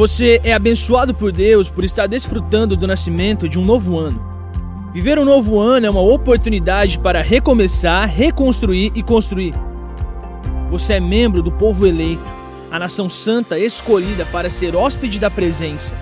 Você é abençoado por Deus por estar desfrutando do nascimento de um novo ano. Viver um novo ano é uma oportunidade para recomeçar, reconstruir e construir. Você é membro do povo eleito, a nação santa escolhida para ser hóspede da presença.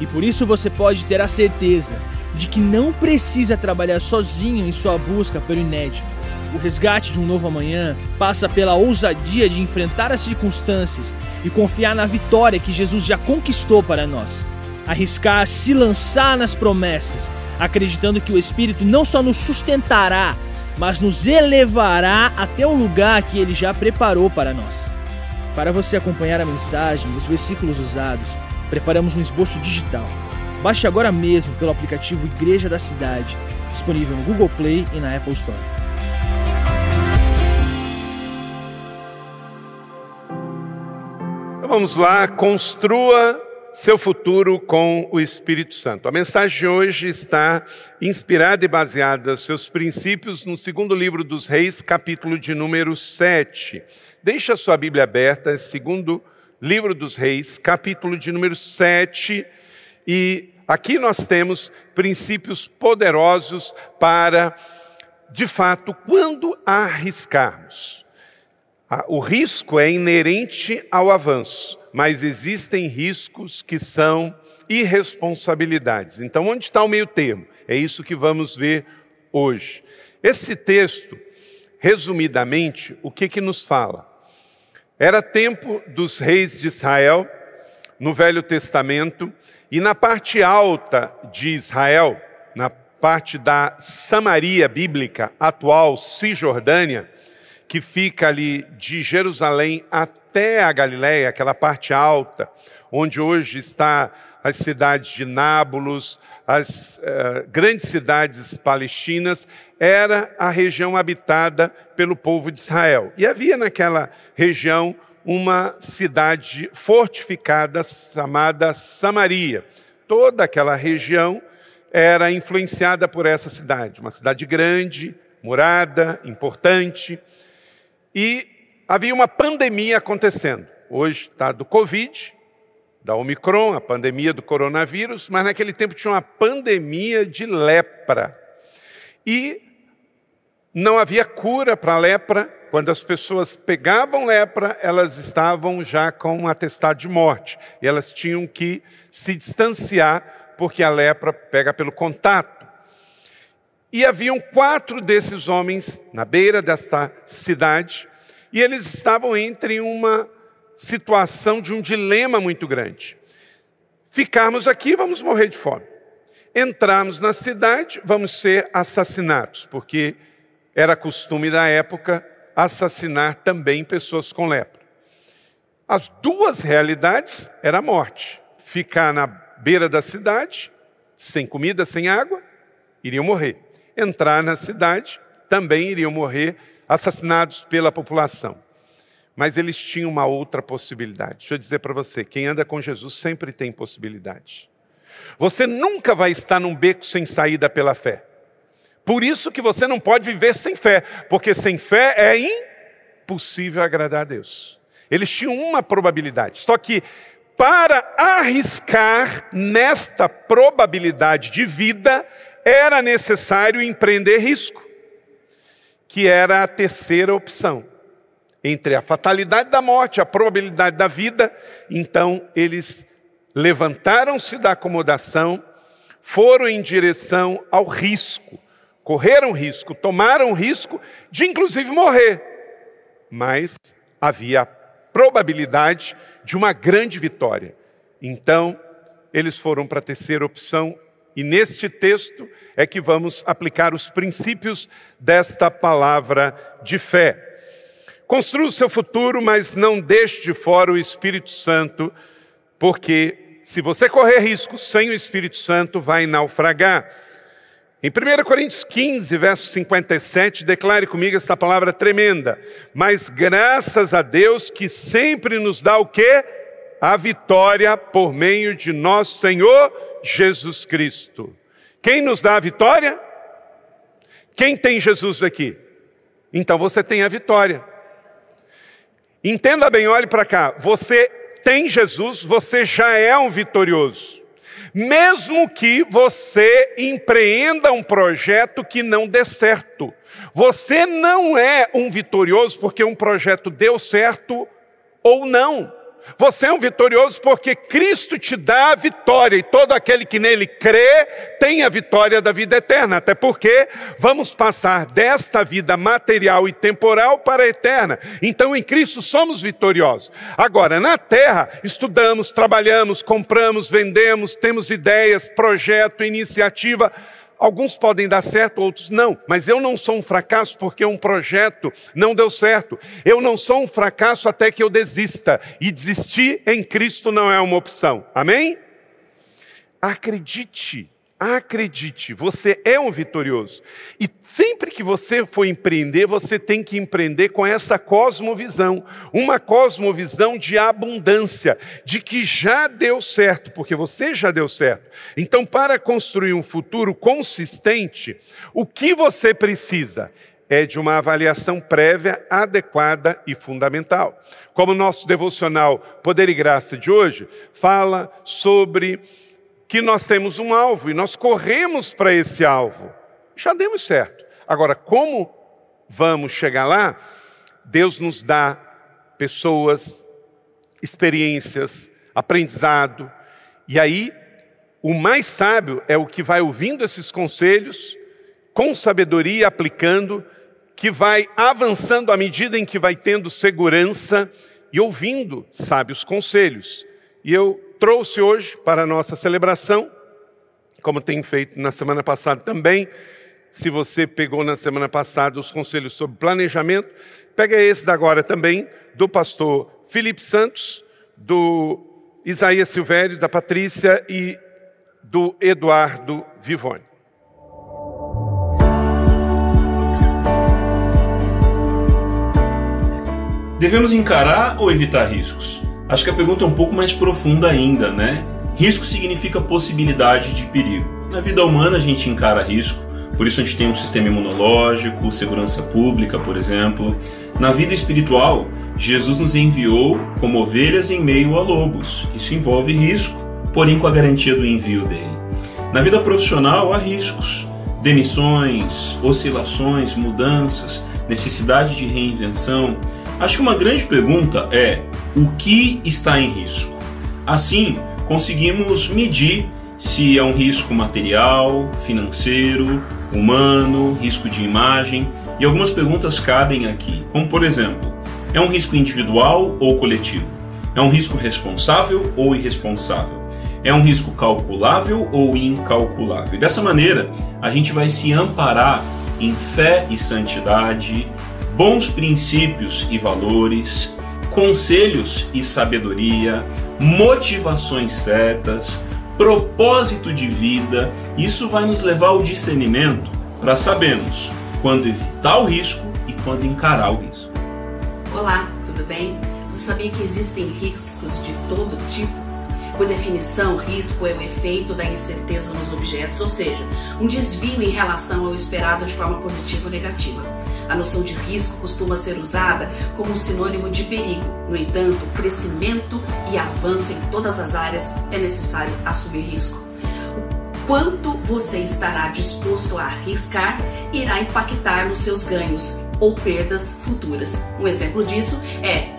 E por isso você pode ter a certeza de que não precisa trabalhar sozinho em sua busca pelo inédito. O resgate de um novo amanhã passa pela ousadia de enfrentar as circunstâncias e confiar na vitória que Jesus já conquistou para nós. Arriscar se lançar nas promessas, acreditando que o Espírito não só nos sustentará, mas nos elevará até o lugar que ele já preparou para nós. Para você acompanhar a mensagem os versículos usados, preparamos um esboço digital. Baixe agora mesmo pelo aplicativo Igreja da Cidade, disponível no Google Play e na Apple Store. Vamos lá, construa seu futuro com o Espírito Santo. A mensagem de hoje está inspirada e baseada seus princípios no segundo livro dos Reis, capítulo de número 7. Deixe a sua Bíblia aberta, segundo livro dos Reis, capítulo de número 7, e aqui nós temos princípios poderosos para, de fato, quando arriscarmos o risco é inerente ao avanço, mas existem riscos que são irresponsabilidades. Então, onde está o meio termo? É isso que vamos ver hoje. Esse texto, resumidamente, o que, que nos fala? Era tempo dos reis de Israel, no Velho Testamento, e na parte alta de Israel, na parte da Samaria bíblica, atual Cisjordânia, que fica ali de Jerusalém até a Galiléia, aquela parte alta, onde hoje está as cidades de Nábulos, as uh, grandes cidades palestinas, era a região habitada pelo povo de Israel. E havia naquela região uma cidade fortificada chamada Samaria. Toda aquela região era influenciada por essa cidade, uma cidade grande, murada, importante. E havia uma pandemia acontecendo. Hoje está do Covid, da Omicron, a pandemia do coronavírus, mas naquele tempo tinha uma pandemia de lepra. E não havia cura para a lepra. Quando as pessoas pegavam lepra, elas estavam já com um atestado de morte. E elas tinham que se distanciar, porque a lepra pega pelo contato. E haviam quatro desses homens na beira desta cidade, e eles estavam entre uma situação de um dilema muito grande. Ficarmos aqui, vamos morrer de fome. Entrarmos na cidade, vamos ser assassinados, porque era costume da época assassinar também pessoas com lepra. As duas realidades era a morte. Ficar na beira da cidade, sem comida, sem água, iriam morrer entrar na cidade, também iriam morrer assassinados pela população. Mas eles tinham uma outra possibilidade. Deixa eu dizer para você: quem anda com Jesus sempre tem possibilidade. Você nunca vai estar num beco sem saída pela fé. Por isso que você não pode viver sem fé, porque sem fé é impossível agradar a Deus. Eles tinham uma probabilidade. Só que para arriscar nesta probabilidade de vida, era necessário empreender risco, que era a terceira opção. Entre a fatalidade da morte, a probabilidade da vida, então eles levantaram-se da acomodação, foram em direção ao risco, correram risco, tomaram risco de inclusive morrer, mas havia a probabilidade de uma grande vitória. Então, eles foram para a terceira opção e neste texto é que vamos aplicar os princípios desta palavra de fé. Construa o seu futuro, mas não deixe de fora o Espírito Santo, porque se você correr risco sem o Espírito Santo, vai naufragar. Em 1 Coríntios 15, verso 57, declare comigo esta palavra tremenda. Mas graças a Deus que sempre nos dá o quê? A vitória por meio de nosso Senhor Jesus Cristo. Quem nos dá a vitória? Quem tem Jesus aqui? Então você tem a vitória. Entenda bem, olhe para cá. Você tem Jesus, você já é um vitorioso. Mesmo que você empreenda um projeto que não dê certo. Você não é um vitorioso porque um projeto deu certo ou não. Você é um vitorioso porque Cristo te dá a vitória e todo aquele que nele crê tem a vitória da vida eterna. Até porque vamos passar desta vida material e temporal para a eterna. Então em Cristo somos vitoriosos. Agora, na terra, estudamos, trabalhamos, compramos, vendemos, temos ideias, projeto, iniciativa. Alguns podem dar certo, outros não, mas eu não sou um fracasso porque um projeto não deu certo. Eu não sou um fracasso até que eu desista. E desistir em Cristo não é uma opção. Amém? Acredite Acredite, você é um vitorioso. E sempre que você for empreender, você tem que empreender com essa cosmovisão, uma cosmovisão de abundância, de que já deu certo, porque você já deu certo. Então, para construir um futuro consistente, o que você precisa? É de uma avaliação prévia, adequada e fundamental. Como o nosso devocional Poder e Graça de hoje fala sobre que nós temos um alvo e nós corremos para esse alvo. Já demos certo. Agora, como vamos chegar lá? Deus nos dá pessoas, experiências, aprendizado, e aí o mais sábio é o que vai ouvindo esses conselhos, com sabedoria aplicando, que vai avançando à medida em que vai tendo segurança e ouvindo sábios conselhos. E eu trouxe hoje para a nossa celebração, como tem feito na semana passada também. Se você pegou na semana passada os conselhos sobre planejamento, pega esse da agora também, do pastor Felipe Santos, do Isaías Silvério, da Patrícia e do Eduardo Vivone. Devemos encarar ou evitar riscos? Acho que a pergunta é um pouco mais profunda ainda, né? Risco significa possibilidade de perigo. Na vida humana a gente encara risco, por isso a gente tem um sistema imunológico, segurança pública, por exemplo. Na vida espiritual, Jesus nos enviou como ovelhas em meio a lobos. Isso envolve risco, porém com a garantia do envio dele. Na vida profissional há riscos, demissões, oscilações, mudanças, necessidade de reinvenção. Acho que uma grande pergunta é: o que está em risco? Assim, conseguimos medir se é um risco material, financeiro, humano, risco de imagem, e algumas perguntas cabem aqui, como por exemplo, é um risco individual ou coletivo? É um risco responsável ou irresponsável? É um risco calculável ou incalculável? dessa maneira, a gente vai se amparar em fé e santidade, bons princípios e valores, conselhos e sabedoria, motivações certas, propósito de vida. Isso vai nos levar ao discernimento para sabermos quando evitar o risco e quando encarar o risco. Olá, tudo bem? Você sabia que existem riscos de todo tipo? Por definição, risco é o efeito da incerteza nos objetos, ou seja, um desvio em relação ao esperado de forma positiva ou negativa. A noção de risco costuma ser usada como sinônimo de perigo. No entanto, crescimento e avanço em todas as áreas é necessário assumir risco. O quanto você estará disposto a arriscar irá impactar nos seus ganhos ou perdas futuras. Um exemplo disso é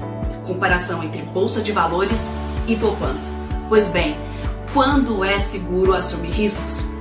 comparação entre bolsa de valores e poupança. Pois bem, quando é seguro assumir riscos?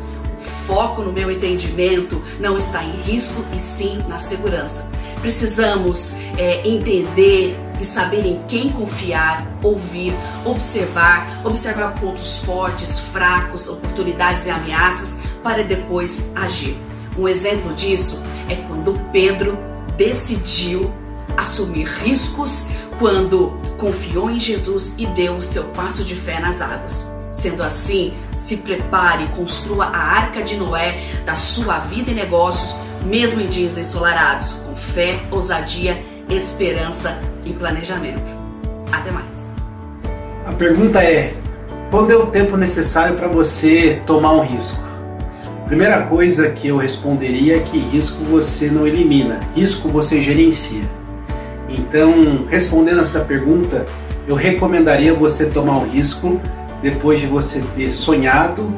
Foco no meu entendimento não está em risco e sim na segurança. Precisamos é, entender e saber em quem confiar, ouvir, observar, observar pontos fortes, fracos, oportunidades e ameaças para depois agir. Um exemplo disso é quando Pedro decidiu assumir riscos quando confiou em Jesus e deu o seu passo de fé nas águas. Sendo assim, se prepare e construa a arca de Noé da sua vida e negócios, mesmo em dias ensolarados, com fé, ousadia, esperança e planejamento. Até mais. A pergunta é: quando é o tempo necessário para você tomar um risco? Primeira coisa que eu responderia é que risco você não elimina, risco você gerencia. Então, respondendo essa pergunta, eu recomendaria você tomar um risco depois de você ter sonhado,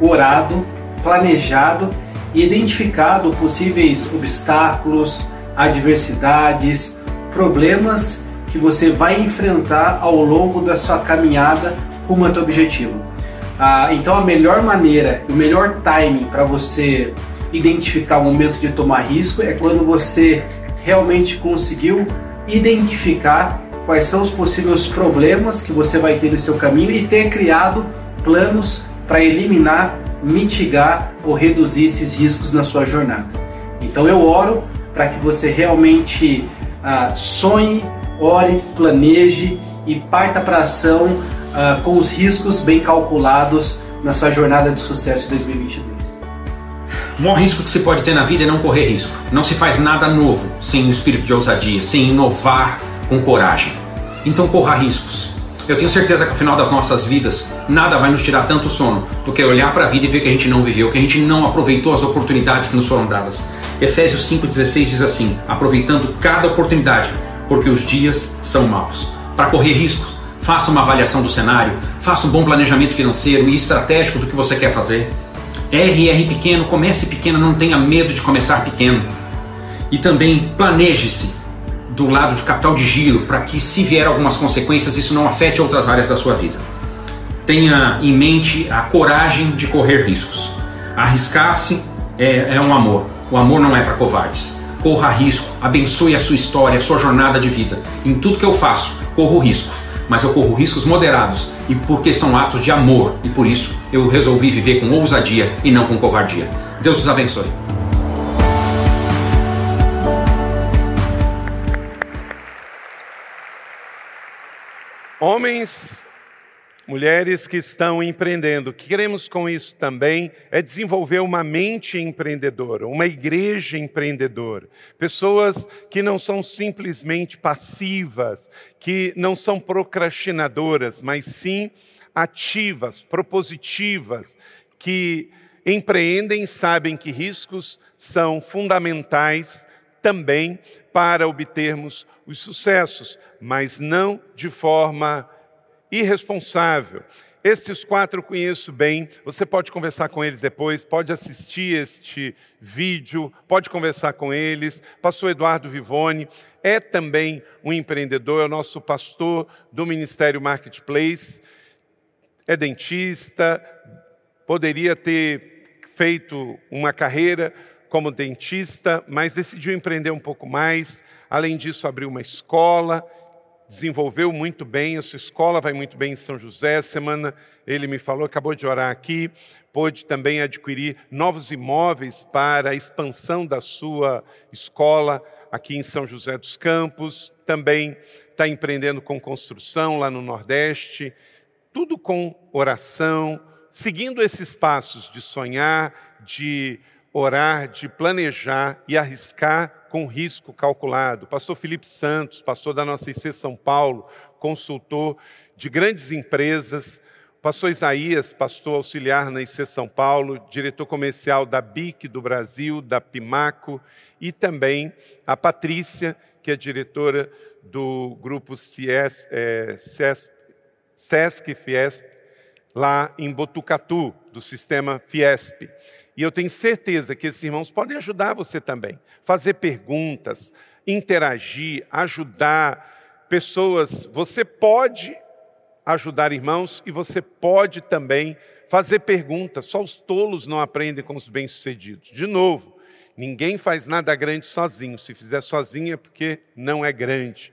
orado, planejado e identificado possíveis obstáculos, adversidades, problemas que você vai enfrentar ao longo da sua caminhada rumo ao seu objetivo. Ah, então a melhor maneira, o melhor timing para você identificar o momento de tomar risco é quando você realmente conseguiu identificar quais são os possíveis problemas que você vai ter no seu caminho e ter criado planos para eliminar, mitigar ou reduzir esses riscos na sua jornada. Então eu oro para que você realmente ah, sonhe, ore, planeje e parta para ação ah, com os riscos bem calculados na sua jornada de sucesso em 2022. O maior risco que se pode ter na vida é não correr risco. Não se faz nada novo sem um espírito de ousadia, sem inovar com coragem. Então corra riscos. Eu tenho certeza que ao final das nossas vidas, nada vai nos tirar tanto sono do que olhar para a vida e ver que a gente não viveu, que a gente não aproveitou as oportunidades que nos foram dadas. Efésios 5,16 diz assim: aproveitando cada oportunidade, porque os dias são maus. Para correr riscos, faça uma avaliação do cenário, faça um bom planejamento financeiro e estratégico do que você quer fazer. RR pequeno, comece pequeno, não tenha medo de começar pequeno. E também planeje-se do lado de capital de giro para que, se vier algumas consequências, isso não afete outras áreas da sua vida. Tenha em mente a coragem de correr riscos. Arriscar-se é, é um amor. O amor não é para covardes. Corra risco, abençoe a sua história, a sua jornada de vida. Em tudo que eu faço, corro risco mas eu corro riscos moderados e porque são atos de amor e por isso eu resolvi viver com ousadia e não com covardia. Deus os abençoe. Homens mulheres que estão empreendendo. O que queremos com isso também é desenvolver uma mente empreendedora, uma igreja empreendedora. Pessoas que não são simplesmente passivas, que não são procrastinadoras, mas sim ativas, propositivas, que empreendem, sabem que riscos são fundamentais também para obtermos os sucessos, mas não de forma irresponsável. Esses quatro eu conheço bem, você pode conversar com eles depois, pode assistir este vídeo, pode conversar com eles. Pastor Eduardo Vivone é também um empreendedor, é o nosso pastor do Ministério Marketplace, é dentista, poderia ter feito uma carreira como dentista, mas decidiu empreender um pouco mais. Além disso, abriu uma escola desenvolveu muito bem, a sua escola vai muito bem em São José. Semana ele me falou, acabou de orar aqui, pôde também adquirir novos imóveis para a expansão da sua escola aqui em São José dos Campos. Também está empreendendo com construção lá no Nordeste. Tudo com oração, seguindo esses passos de sonhar, de orar, de planejar e arriscar com risco calculado. Pastor Felipe Santos, pastor da nossa IC São Paulo, consultor de grandes empresas. Pastor Isaías, pastor auxiliar na IC São Paulo, diretor comercial da BIC do Brasil, da Pimaco, e também a Patrícia, que é diretora do grupo CIES, é, SESC Fiesp, lá em Botucatu, do sistema Fiesp. E eu tenho certeza que esses irmãos podem ajudar você também. Fazer perguntas, interagir, ajudar pessoas. Você pode ajudar irmãos e você pode também fazer perguntas. Só os tolos não aprendem com os bem-sucedidos. De novo, ninguém faz nada grande sozinho. Se fizer sozinho é porque não é grande.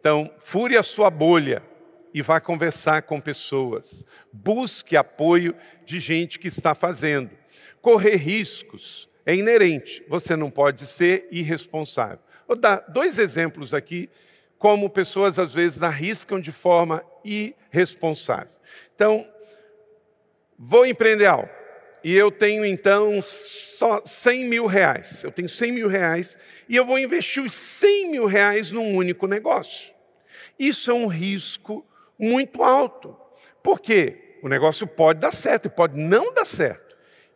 Então, fure a sua bolha e vá conversar com pessoas. Busque apoio de gente que está fazendo. Correr riscos é inerente, você não pode ser irresponsável. Vou dar dois exemplos aqui, como pessoas às vezes arriscam de forma irresponsável. Então, vou empreender algo. E eu tenho então só 100 mil reais. Eu tenho 100 mil reais e eu vou investir os 100 mil reais num único negócio. Isso é um risco muito alto. Por quê? O negócio pode dar certo e pode não dar certo.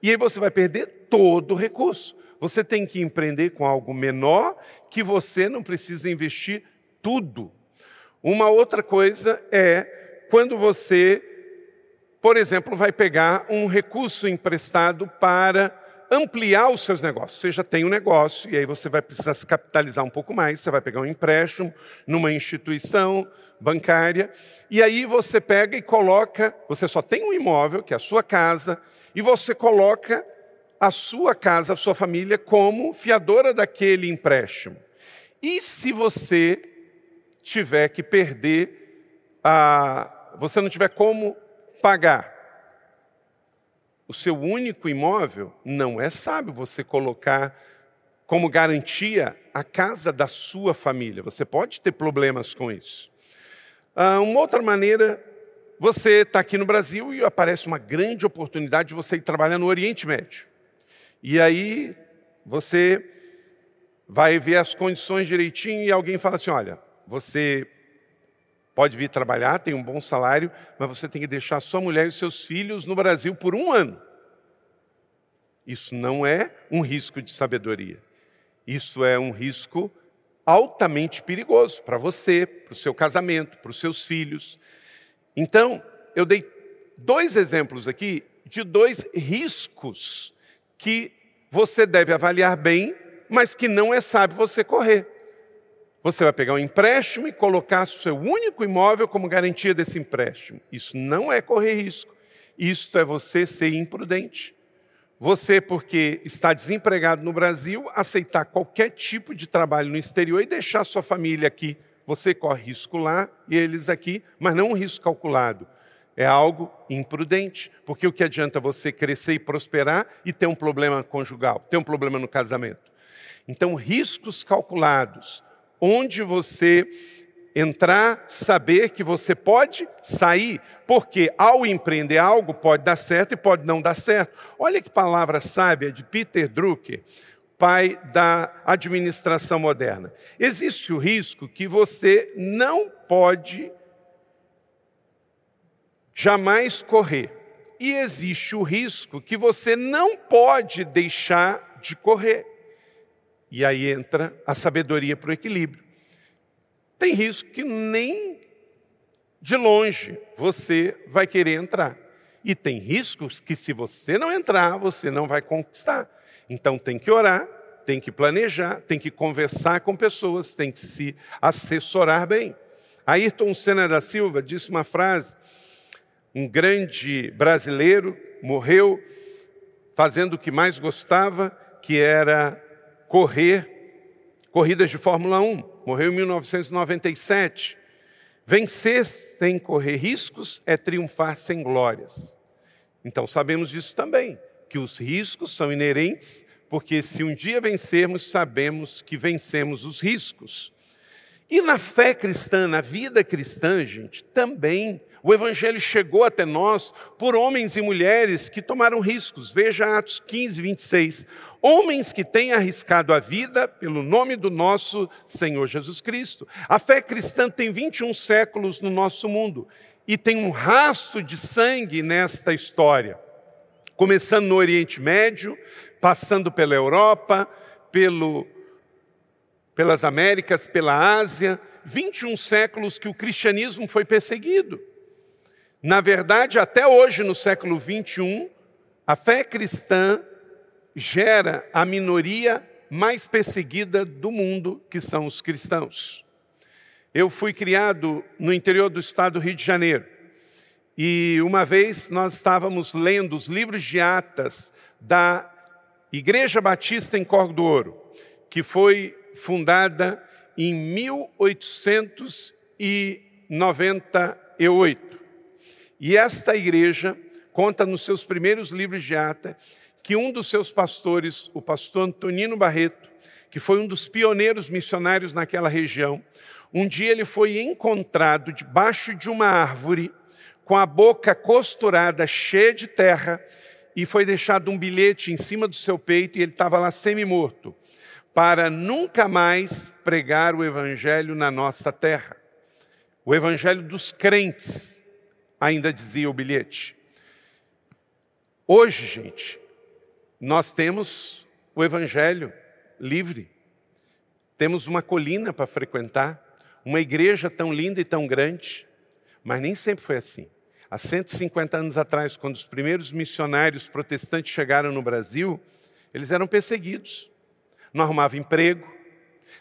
E aí você vai perder todo o recurso. Você tem que empreender com algo menor que você não precisa investir tudo. Uma outra coisa é quando você, por exemplo, vai pegar um recurso emprestado para ampliar os seus negócios. Você já tem um negócio e aí você vai precisar se capitalizar um pouco mais, você vai pegar um empréstimo numa instituição bancária e aí você pega e coloca, você só tem um imóvel, que é a sua casa, e você coloca a sua casa, a sua família como fiadora daquele empréstimo. E se você tiver que perder a você não tiver como pagar o seu único imóvel, não é sábio você colocar como garantia a casa da sua família. Você pode ter problemas com isso. Ah, uma outra maneira, você está aqui no Brasil e aparece uma grande oportunidade de você ir trabalhar no Oriente Médio. E aí você vai ver as condições direitinho e alguém fala assim: olha, você pode vir trabalhar, tem um bom salário, mas você tem que deixar sua mulher e seus filhos no Brasil por um ano. Isso não é um risco de sabedoria. Isso é um risco altamente perigoso para você, para o seu casamento, para os seus filhos. Então, eu dei dois exemplos aqui de dois riscos que você deve avaliar bem, mas que não é sábio você correr. Você vai pegar um empréstimo e colocar seu único imóvel como garantia desse empréstimo. Isso não é correr risco. Isso é você ser imprudente. Você, porque está desempregado no Brasil, aceitar qualquer tipo de trabalho no exterior e deixar sua família aqui. Você corre risco lá e eles aqui, mas não um risco calculado. É algo imprudente, porque o que adianta você crescer e prosperar e ter um problema conjugal, ter um problema no casamento? Então, riscos calculados, onde você entrar, saber que você pode sair, porque ao empreender algo pode dar certo e pode não dar certo. Olha que palavra sábia de Peter Drucker, pai da administração moderna. Existe o risco que você não pode jamais correr. E existe o risco que você não pode deixar de correr. E aí entra a sabedoria para o equilíbrio. Tem risco que nem de longe você vai querer entrar. E tem riscos que, se você não entrar, você não vai conquistar. Então tem que orar, tem que planejar, tem que conversar com pessoas, tem que se assessorar bem. Ayrton Senna da Silva disse uma frase um grande brasileiro, morreu fazendo o que mais gostava, que era correr corridas de Fórmula 1. Morreu em 1997. Vencer sem correr riscos é triunfar sem glórias. Então sabemos disso também, que os riscos são inerentes, porque se um dia vencermos, sabemos que vencemos os riscos. E na fé cristã, na vida cristã, gente, também o Evangelho chegou até nós por homens e mulheres que tomaram riscos. Veja Atos 15, 26. Homens que têm arriscado a vida pelo nome do nosso Senhor Jesus Cristo. A fé cristã tem 21 séculos no nosso mundo e tem um rastro de sangue nesta história. Começando no Oriente Médio, passando pela Europa, pelo, pelas Américas, pela Ásia, 21 séculos que o cristianismo foi perseguido. Na verdade, até hoje, no século 21, a fé cristã gera a minoria mais perseguida do mundo, que são os cristãos. Eu fui criado no interior do estado do Rio de Janeiro. E uma vez nós estávamos lendo os livros de atas da Igreja Batista em Corgo do Ouro, que foi fundada em 1898. E esta igreja conta nos seus primeiros livros de ata que um dos seus pastores, o pastor Antonino Barreto, que foi um dos pioneiros missionários naquela região, um dia ele foi encontrado debaixo de uma árvore, com a boca costurada, cheia de terra, e foi deixado um bilhete em cima do seu peito e ele estava lá semi-morto, para nunca mais pregar o evangelho na nossa terra. O evangelho dos crentes, ainda dizia o bilhete. Hoje, gente, nós temos o Evangelho livre, temos uma colina para frequentar, uma igreja tão linda e tão grande, mas nem sempre foi assim. Há 150 anos atrás, quando os primeiros missionários protestantes chegaram no Brasil, eles eram perseguidos. Não arrumavam emprego.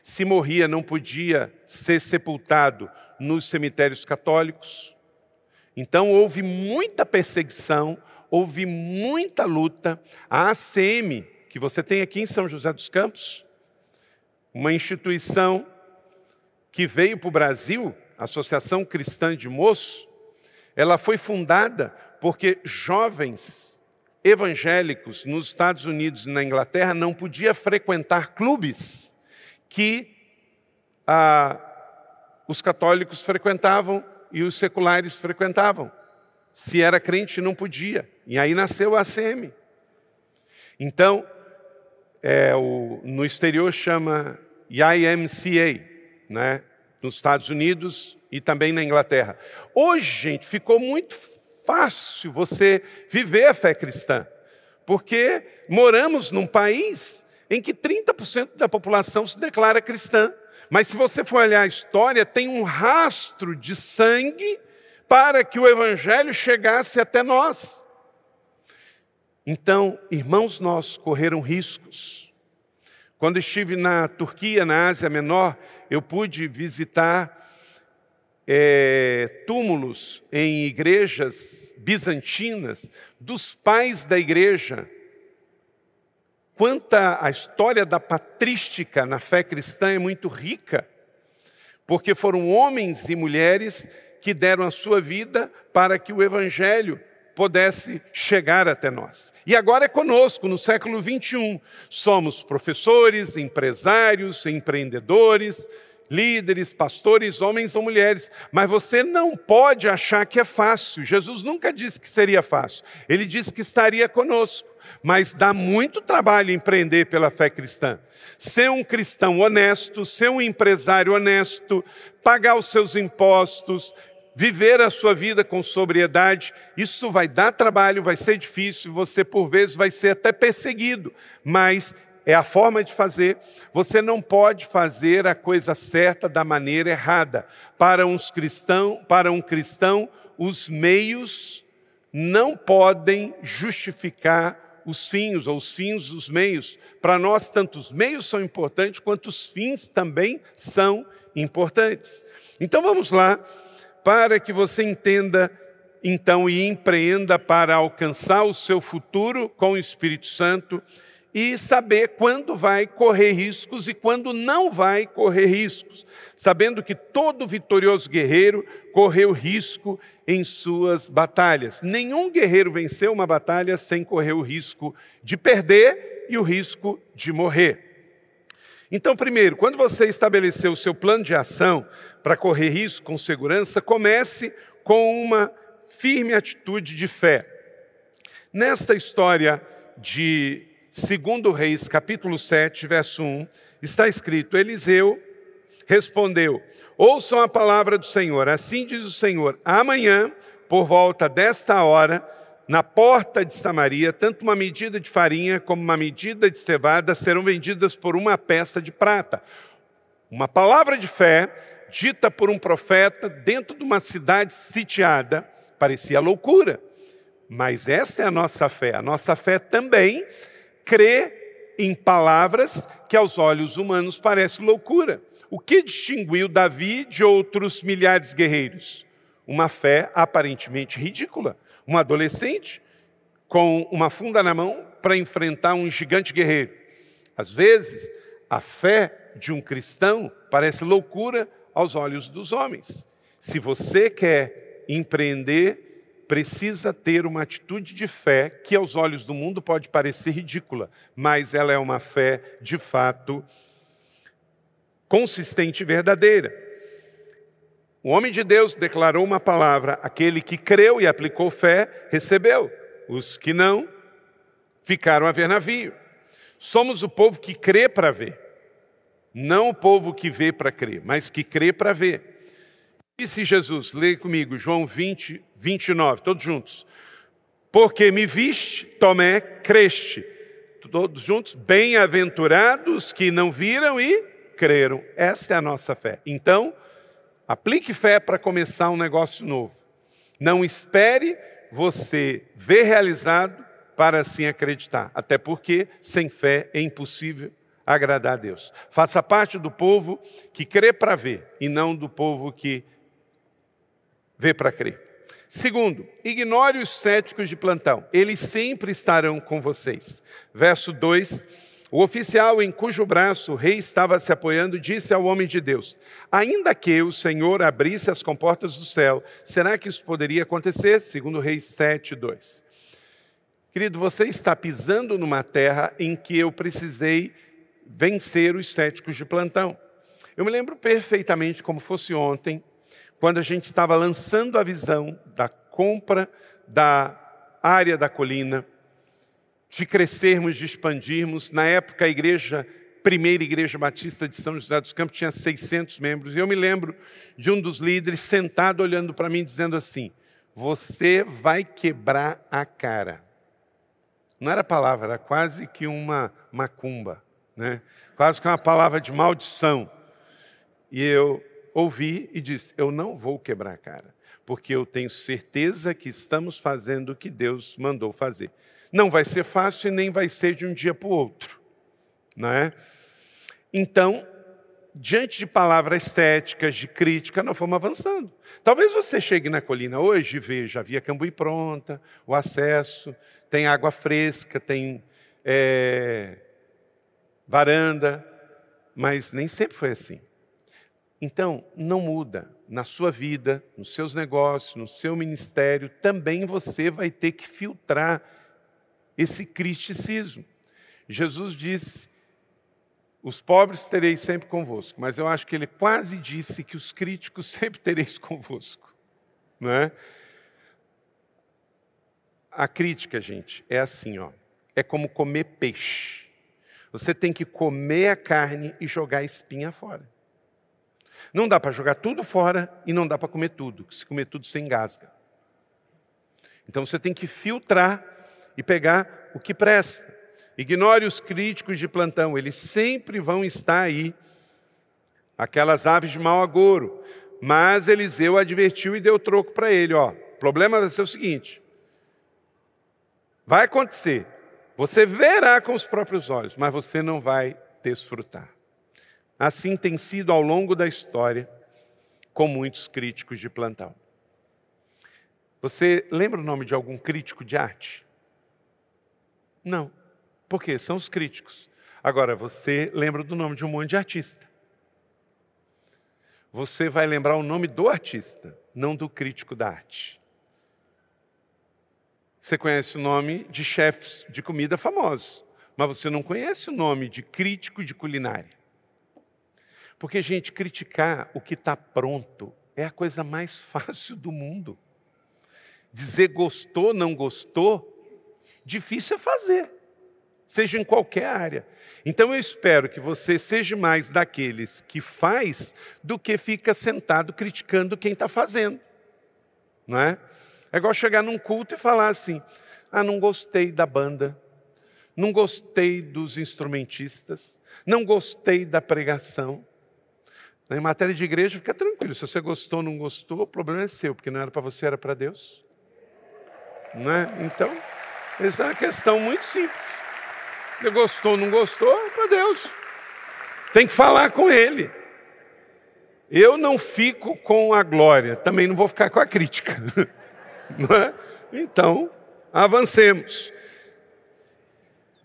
Se morria, não podia ser sepultado nos cemitérios católicos. Então houve muita perseguição, houve muita luta. A ACM, que você tem aqui em São José dos Campos, uma instituição que veio para o Brasil, Associação Cristã de Moços, ela foi fundada porque jovens evangélicos nos Estados Unidos e na Inglaterra não podiam frequentar clubes que ah, os católicos frequentavam e os seculares frequentavam. Se era crente, não podia. E aí nasceu a ACM. Então, é, o, no exterior chama YMCA, né? Nos Estados Unidos e também na Inglaterra. Hoje, gente, ficou muito fácil você viver a fé cristã, porque moramos num país em que 30% da população se declara cristã. Mas se você for olhar a história, tem um rastro de sangue para que o evangelho chegasse até nós. Então, irmãos nossos correram riscos. Quando estive na Turquia, na Ásia Menor, eu pude visitar é, túmulos em igrejas bizantinas dos pais da igreja. Quanta a história da patrística na fé cristã é muito rica, porque foram homens e mulheres que deram a sua vida para que o evangelho pudesse chegar até nós. E agora é conosco, no século 21. Somos professores, empresários, empreendedores, líderes, pastores, homens ou mulheres, mas você não pode achar que é fácil. Jesus nunca disse que seria fácil. Ele disse que estaria conosco mas dá muito trabalho empreender pela fé cristã. Ser um cristão honesto, ser um empresário honesto, pagar os seus impostos, viver a sua vida com sobriedade, isso vai dar trabalho, vai ser difícil, você por vezes vai ser até perseguido, mas é a forma de fazer. Você não pode fazer a coisa certa da maneira errada. Para uns cristão, para um cristão, os meios não podem justificar os fins, ou os fins os meios. Para nós, tanto os meios são importantes, quanto os fins também são importantes. Então vamos lá, para que você entenda então e empreenda para alcançar o seu futuro com o Espírito Santo e saber quando vai correr riscos e quando não vai correr riscos, sabendo que todo vitorioso guerreiro correu risco em suas batalhas. Nenhum guerreiro venceu uma batalha sem correr o risco de perder e o risco de morrer. Então, primeiro, quando você estabeleceu o seu plano de ação para correr risco com segurança, comece com uma firme atitude de fé. Nesta história de segundo Reis, capítulo 7, verso 1, está escrito: Eliseu respondeu: Ouçam a palavra do Senhor. Assim diz o Senhor: amanhã, por volta desta hora, na porta de Samaria, tanto uma medida de farinha como uma medida de cevada serão vendidas por uma peça de prata. Uma palavra de fé dita por um profeta dentro de uma cidade sitiada parecia loucura. Mas esta é a nossa fé. A nossa fé também crê em palavras que aos olhos humanos parece loucura. O que distinguiu Davi de outros milhares de guerreiros? Uma fé aparentemente ridícula. Um adolescente com uma funda na mão para enfrentar um gigante guerreiro. Às vezes, a fé de um cristão parece loucura aos olhos dos homens. Se você quer empreender, precisa ter uma atitude de fé que aos olhos do mundo pode parecer ridícula, mas ela é uma fé de fato consistente e verdadeira. O homem de Deus declarou uma palavra, aquele que creu e aplicou fé, recebeu. Os que não, ficaram a ver navio. Somos o povo que crê para ver, não o povo que vê para crer, mas que crê para ver. Disse Jesus, leia comigo, João 20, 29, todos juntos. Porque me viste, Tomé, creste. Todos juntos, bem-aventurados que não viram e creram. Essa é a nossa fé. Então, Aplique fé para começar um negócio novo. Não espere você ver realizado para assim acreditar. Até porque sem fé é impossível agradar a Deus. Faça parte do povo que crê para ver e não do povo que vê para crer. Segundo, ignore os céticos de plantão, eles sempre estarão com vocês. Verso 2: O oficial em cujo braço o rei estava se apoiando disse ao homem de Deus: Ainda que o Senhor abrisse as comportas do céu, será que isso poderia acontecer? Segundo Reis 7, 2. Querido, você está pisando numa terra em que eu precisei vencer os céticos de plantão. Eu me lembro perfeitamente como fosse ontem, quando a gente estava lançando a visão da compra da área da colina, de crescermos, de expandirmos. Na época, a igreja, primeira igreja batista de São José dos Campos, tinha 600 membros. E eu me lembro de um dos líderes sentado olhando para mim, dizendo assim: Você vai quebrar a cara. Não era palavra, era quase que uma macumba né? quase que uma palavra de maldição. E eu ouvi e disse: Eu não vou quebrar a cara, porque eu tenho certeza que estamos fazendo o que Deus mandou fazer. Não vai ser fácil e nem vai ser de um dia para o outro. Não é? Então, diante de palavras estéticas, de crítica, nós fomos avançando. Talvez você chegue na colina hoje e veja a via Cambuí pronta, o acesso, tem água fresca, tem é, varanda, mas nem sempre foi assim. Então, não muda. Na sua vida, nos seus negócios, no seu ministério, também você vai ter que filtrar esse criticismo. Jesus disse: Os pobres tereis sempre convosco, mas eu acho que ele quase disse que os críticos sempre tereis convosco. Não é? A crítica, gente, é assim, ó. É como comer peixe. Você tem que comer a carne e jogar a espinha fora. Não dá para jogar tudo fora e não dá para comer tudo. Se comer tudo, você engasga. Então você tem que filtrar e pegar o que presta. Ignore os críticos de plantão, eles sempre vão estar aí. Aquelas aves de mau agouro. Mas Eliseu advertiu e deu troco para ele: ó, o problema vai ser o seguinte: vai acontecer, você verá com os próprios olhos, mas você não vai desfrutar. Assim tem sido ao longo da história com muitos críticos de plantão. Você lembra o nome de algum crítico de arte? Não. Por quê? São os críticos. Agora, você lembra do nome de um monte de artista. Você vai lembrar o nome do artista, não do crítico da arte. Você conhece o nome de chefes de comida famosos, mas você não conhece o nome de crítico de culinária. Porque, gente, criticar o que está pronto é a coisa mais fácil do mundo. Dizer gostou, não gostou, difícil é fazer, seja em qualquer área. Então eu espero que você seja mais daqueles que faz do que fica sentado criticando quem está fazendo. Não é? É igual chegar num culto e falar assim: ah, não gostei da banda, não gostei dos instrumentistas, não gostei da pregação. Em matéria de igreja, fica tranquilo. Se você gostou ou não gostou, o problema é seu, porque não era para você, era para Deus. Não é? Então, essa é uma questão muito simples. Se gostou ou não gostou, é para Deus. Tem que falar com Ele. Eu não fico com a glória, também não vou ficar com a crítica. É? Então, avancemos.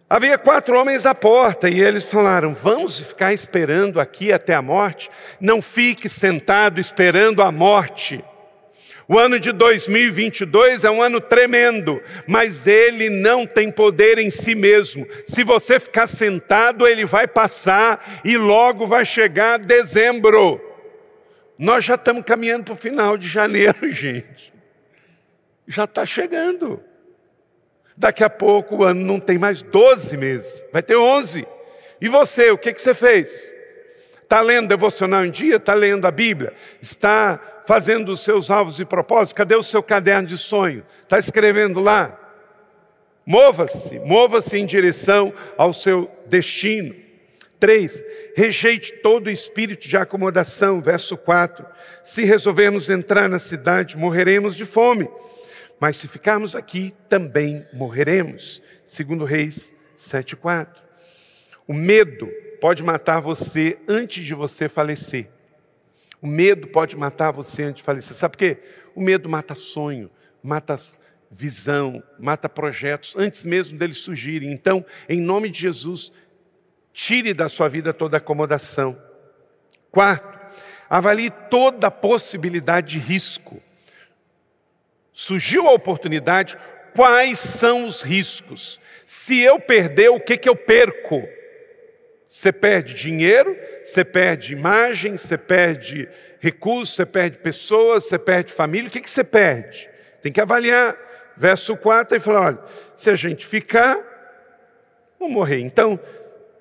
Havia quatro homens à porta e eles falaram: Vamos ficar esperando aqui até a morte? Não fique sentado esperando a morte. O ano de 2022 é um ano tremendo, mas ele não tem poder em si mesmo. Se você ficar sentado, ele vai passar e logo vai chegar dezembro. Nós já estamos caminhando para o final de janeiro, gente já está chegando. Daqui a pouco o ano não tem mais 12 meses, vai ter 11. E você, o que, que você fez? Está lendo devocional em dia? Está lendo a Bíblia? Está fazendo os seus alvos e propósitos? Cadê o seu caderno de sonho? Está escrevendo lá? Mova-se, mova-se em direção ao seu destino. 3. Rejeite todo espírito de acomodação. Verso 4. Se resolvermos entrar na cidade, morreremos de fome. Mas se ficarmos aqui, também morreremos. Segundo Reis 7,4. O medo pode matar você antes de você falecer. O medo pode matar você antes de falecer. Sabe por quê? O medo mata sonho, mata visão, mata projetos antes mesmo deles surgirem. Então, em nome de Jesus, tire da sua vida toda acomodação. Quarto, avalie toda possibilidade de risco. Surgiu a oportunidade, quais são os riscos? Se eu perder, o que, que eu perco? Você perde dinheiro, você perde imagem, você perde recursos, você perde pessoas, você perde família. O que, que você perde? Tem que avaliar. Verso 4, ele fala: olha, se a gente ficar, vamos morrer. Então,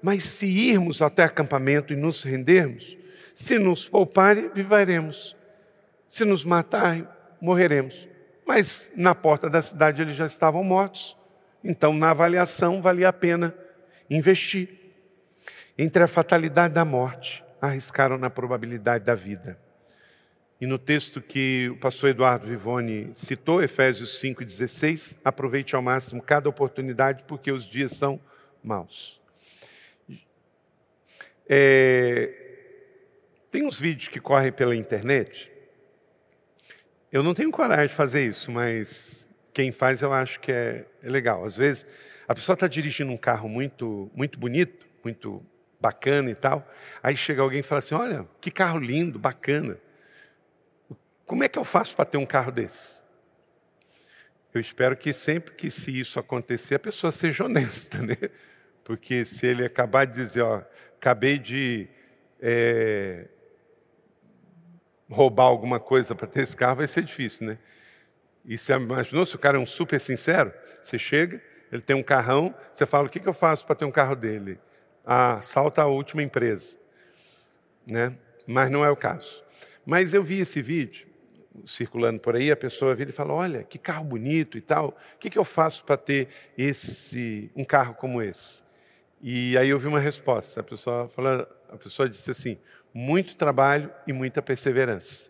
mas se irmos até acampamento e nos rendermos, se nos pouparem, viveremos. Se nos matarem, morreremos. Mas na porta da cidade eles já estavam mortos. Então, na avaliação, valia a pena investir. Entre a fatalidade da morte, arriscaram na probabilidade da vida. E no texto que o pastor Eduardo Vivone citou, Efésios 5,16, aproveite ao máximo cada oportunidade, porque os dias são maus. É, tem uns vídeos que correm pela internet. Eu não tenho coragem de fazer isso, mas quem faz eu acho que é, é legal. Às vezes a pessoa está dirigindo um carro muito, muito bonito, muito bacana e tal. Aí chega alguém e fala assim: Olha, que carro lindo, bacana. Como é que eu faço para ter um carro desse? Eu espero que sempre que se isso acontecer, a pessoa seja honesta, né? Porque se ele acabar de dizer, ó, acabei de é, roubar alguma coisa para ter esse carro, vai ser difícil, né? E você imaginou se o cara é um super sincero? Você chega, ele tem um carrão, você fala, o que, que eu faço para ter um carro dele? ah, salta a última empresa. Né? Mas não é o caso. Mas eu vi esse vídeo circulando por aí, a pessoa vira e fala: Olha, que carro bonito e tal, o que, que eu faço para ter esse, um carro como esse? E aí eu vi uma resposta. A pessoa, fala, a pessoa disse assim: muito trabalho e muita perseverança.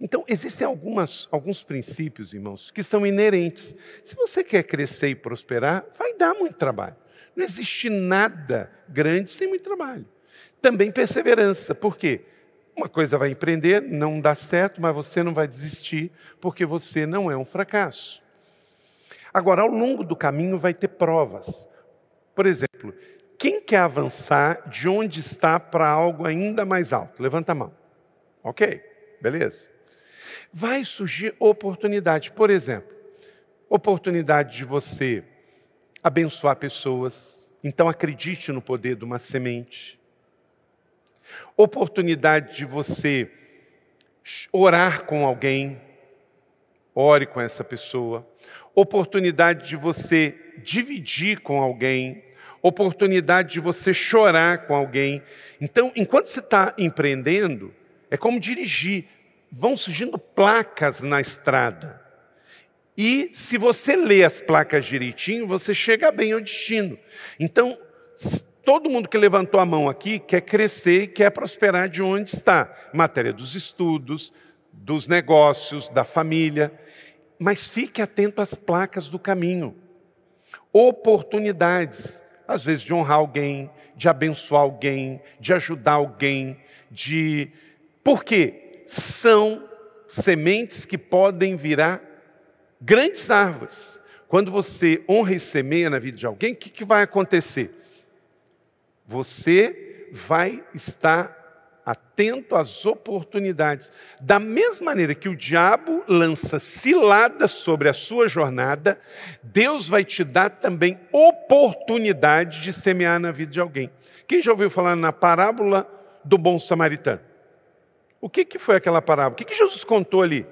Então, existem algumas, alguns princípios, irmãos, que são inerentes. Se você quer crescer e prosperar, vai dar muito trabalho. Não existe nada grande sem muito trabalho. Também perseverança. Por quê? Uma coisa vai empreender, não dá certo, mas você não vai desistir, porque você não é um fracasso. Agora, ao longo do caminho, vai ter provas. Por exemplo, quem quer avançar de onde está para algo ainda mais alto? Levanta a mão. Ok, beleza. Vai surgir oportunidade. Por exemplo, oportunidade de você abençoar pessoas. Então acredite no poder de uma semente. Oportunidade de você orar com alguém, ore com essa pessoa. Oportunidade de você dividir com alguém. Oportunidade de você chorar com alguém. Então, enquanto você está empreendendo, é como dirigir. Vão surgindo placas na estrada. E se você lê as placas direitinho, você chega bem ao destino. Então, todo mundo que levantou a mão aqui quer crescer, quer prosperar de onde está. Matéria dos estudos, dos negócios, da família. Mas fique atento às placas do caminho. Oportunidades, às vezes de honrar alguém, de abençoar alguém, de ajudar alguém, de. Por quê? São sementes que podem virar grandes árvores. Quando você honra e semeia na vida de alguém, o que, que vai acontecer? Você vai estar atento às oportunidades. Da mesma maneira que o diabo lança ciladas sobre a sua jornada, Deus vai te dar também oportunidade de semear na vida de alguém. Quem já ouviu falar na parábola do bom samaritano? O que, que foi aquela parábola? O que, que Jesus contou ali?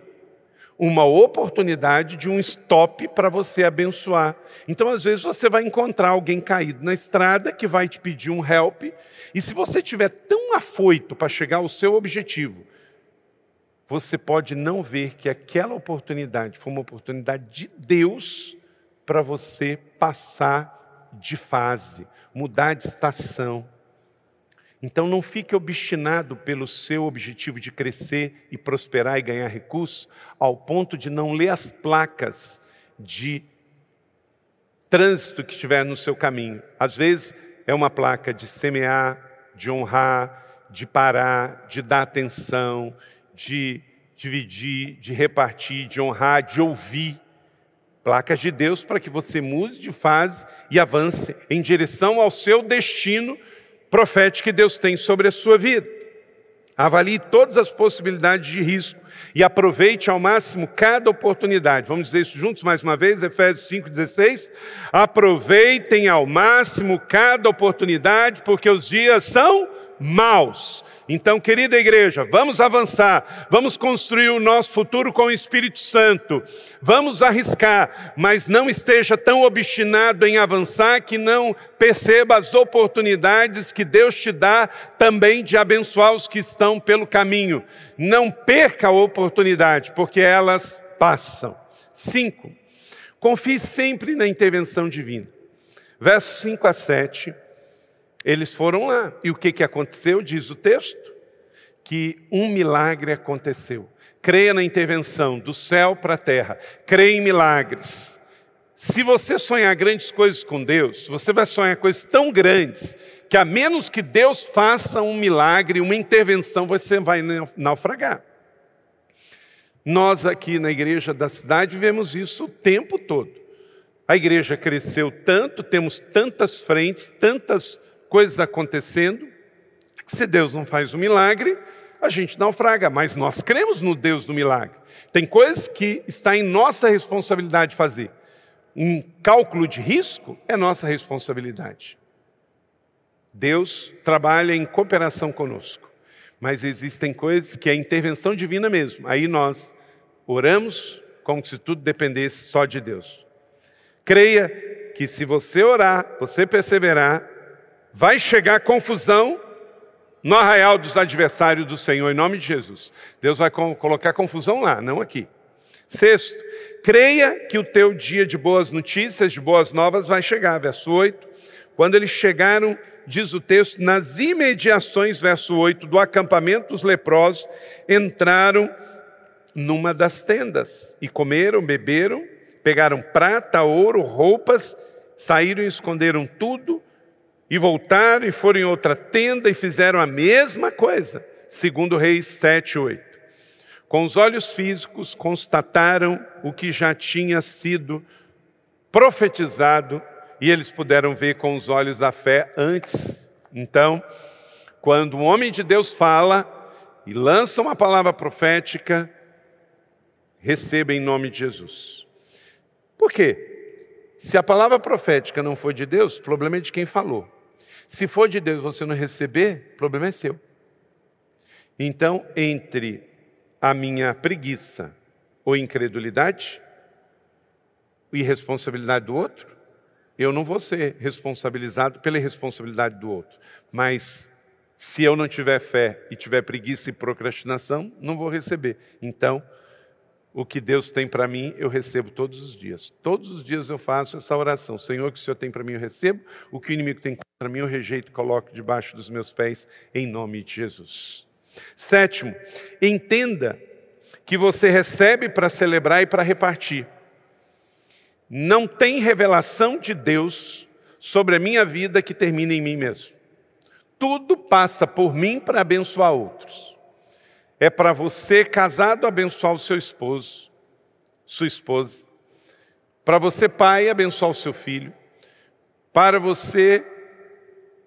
Uma oportunidade de um stop para você abençoar. Então, às vezes, você vai encontrar alguém caído na estrada que vai te pedir um help, e se você estiver tão afoito para chegar ao seu objetivo, você pode não ver que aquela oportunidade foi uma oportunidade de Deus para você passar de fase, mudar de estação. Então não fique obstinado pelo seu objetivo de crescer e prosperar e ganhar recursos, ao ponto de não ler as placas de trânsito que estiver no seu caminho. Às vezes é uma placa de semear, de honrar, de parar, de dar atenção, de dividir, de repartir, de honrar, de ouvir. Placas de Deus para que você mude de fase e avance em direção ao seu destino profético que Deus tem sobre a sua vida. Avalie todas as possibilidades de risco e aproveite ao máximo cada oportunidade. Vamos dizer isso juntos mais uma vez, Efésios 5,16. Aproveitem ao máximo cada oportunidade, porque os dias são maus. Então, querida igreja, vamos avançar, vamos construir o nosso futuro com o Espírito Santo, vamos arriscar, mas não esteja tão obstinado em avançar que não perceba as oportunidades que Deus te dá também de abençoar os que estão pelo caminho. Não perca a oportunidade, porque elas passam. Cinco, confie sempre na intervenção divina. Versos 5 a 7 eles foram lá. E o que, que aconteceu? Diz o texto: que um milagre aconteceu. Creia na intervenção do céu para a terra. Creia em milagres. Se você sonhar grandes coisas com Deus, você vai sonhar coisas tão grandes que, a menos que Deus faça um milagre, uma intervenção, você vai naufragar. Nós aqui na igreja da cidade vemos isso o tempo todo. A igreja cresceu tanto, temos tantas frentes, tantas coisas acontecendo, se Deus não faz um milagre, a gente naufraga, mas nós cremos no Deus do milagre. Tem coisas que está em nossa responsabilidade fazer. Um cálculo de risco é nossa responsabilidade. Deus trabalha em cooperação conosco, mas existem coisas que é intervenção divina mesmo. Aí nós oramos como se tudo dependesse só de Deus. Creia que se você orar, você perseverar, vai chegar confusão no arraial dos adversários do Senhor, em nome de Jesus. Deus vai colocar confusão lá, não aqui. Sexto, creia que o teu dia de boas notícias, de boas novas, vai chegar. Verso 8. Quando eles chegaram, diz o texto, nas imediações, verso 8, do acampamento dos leprosos, entraram numa das tendas e comeram, beberam, pegaram prata, ouro, roupas, saíram e esconderam tudo e voltaram e foram em outra tenda e fizeram a mesma coisa, segundo Reis 7, 8. Com os olhos físicos constataram o que já tinha sido profetizado e eles puderam ver com os olhos da fé antes. Então, quando um homem de Deus fala e lança uma palavra profética, receba em nome de Jesus. Por quê? Se a palavra profética não for de Deus, o problema é de quem falou. Se for de Deus você não receber, o problema é seu. Então, entre a minha preguiça ou incredulidade e responsabilidade do outro, eu não vou ser responsabilizado pela responsabilidade do outro. Mas se eu não tiver fé e tiver preguiça e procrastinação, não vou receber. Então, o que Deus tem para mim, eu recebo todos os dias. Todos os dias eu faço essa oração. Senhor, o que o Senhor tem para mim, eu recebo. O que o inimigo tem contra mim, eu rejeito coloco debaixo dos meus pés, em nome de Jesus. Sétimo, entenda que você recebe para celebrar e para repartir. Não tem revelação de Deus sobre a minha vida que termine em mim mesmo. Tudo passa por mim para abençoar outros é para você, casado, abençoar o seu esposo, sua esposa. Para você, pai, abençoar o seu filho. Para você,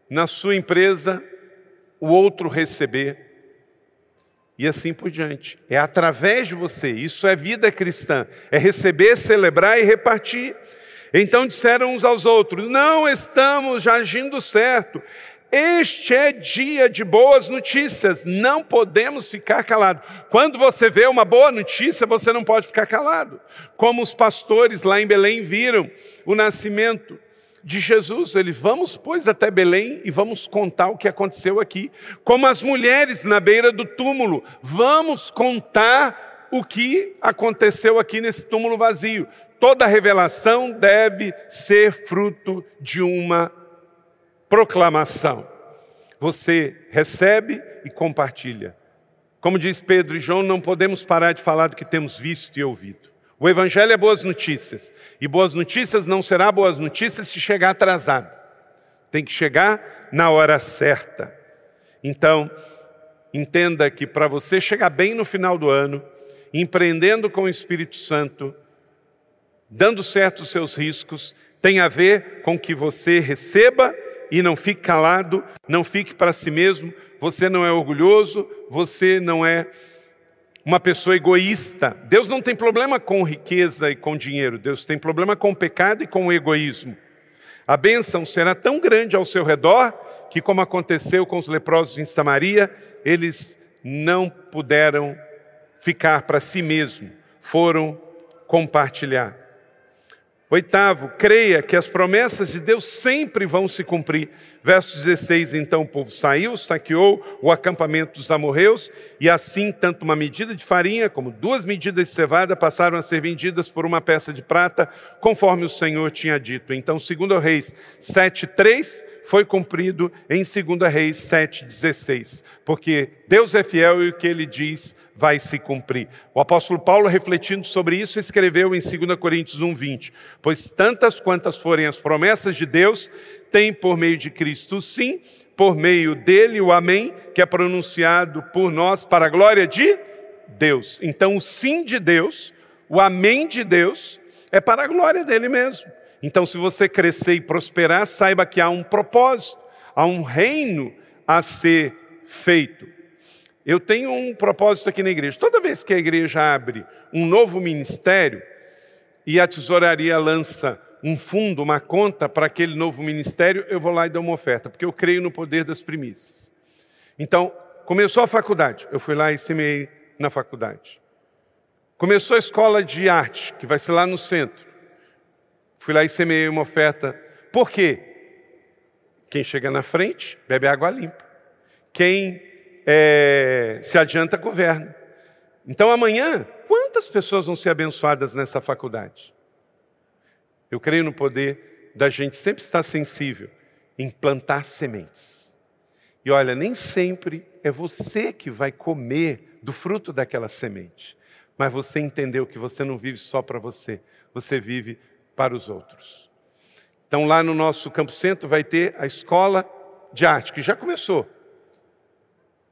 na sua empresa, o outro receber. E assim por diante. É através de você. Isso é vida cristã. É receber, celebrar e repartir. Então disseram uns aos outros: Não estamos agindo certo. Este é dia de boas notícias, não podemos ficar calados. Quando você vê uma boa notícia, você não pode ficar calado. Como os pastores lá em Belém viram o nascimento de Jesus, ele vamos pois até Belém e vamos contar o que aconteceu aqui. Como as mulheres na beira do túmulo, vamos contar o que aconteceu aqui nesse túmulo vazio. Toda revelação deve ser fruto de uma proclamação. Você recebe e compartilha. Como diz Pedro e João, não podemos parar de falar do que temos visto e ouvido. O Evangelho é boas notícias. E boas notícias não será boas notícias se chegar atrasado. Tem que chegar na hora certa. Então, entenda que para você chegar bem no final do ano, empreendendo com o Espírito Santo, dando certo os seus riscos, tem a ver com que você receba e não fique calado, não fique para si mesmo, você não é orgulhoso, você não é uma pessoa egoísta. Deus não tem problema com riqueza e com dinheiro, Deus tem problema com o pecado e com o egoísmo. A bênção será tão grande ao seu redor que, como aconteceu com os leprosos em Samaria, eles não puderam ficar para si mesmo, foram compartilhar. Oitavo, creia que as promessas de Deus sempre vão se cumprir. Verso 16: Então o povo saiu, saqueou o acampamento dos amorreus, e assim, tanto uma medida de farinha como duas medidas de cevada passaram a ser vendidas por uma peça de prata, conforme o Senhor tinha dito. Então, segundo Reis 7:3 foi cumprido em 2 Reis 7,16, porque Deus é fiel e o que ele diz vai se cumprir. O apóstolo Paulo, refletindo sobre isso, escreveu em 2 Coríntios 1,20: Pois tantas quantas forem as promessas de Deus, tem por meio de Cristo sim, por meio dele o Amém, que é pronunciado por nós para a glória de Deus. Então, o sim de Deus, o Amém de Deus, é para a glória dele mesmo. Então, se você crescer e prosperar, saiba que há um propósito, há um reino a ser feito. Eu tenho um propósito aqui na igreja. Toda vez que a igreja abre um novo ministério e a tesouraria lança um fundo, uma conta para aquele novo ministério, eu vou lá e dou uma oferta, porque eu creio no poder das primícias. Então, começou a faculdade, eu fui lá e semeei na faculdade. Começou a escola de arte, que vai ser lá no centro. Fui lá e semeei uma oferta. Por quê? Quem chega na frente bebe água limpa. Quem é, se adianta governa. Então amanhã, quantas pessoas vão ser abençoadas nessa faculdade? Eu creio no poder da gente sempre estar sensível em plantar sementes. E olha, nem sempre é você que vai comer do fruto daquela semente, mas você entendeu que você não vive só para você, você vive para os outros. Então, lá no nosso Campo Centro vai ter a escola de arte, que já começou.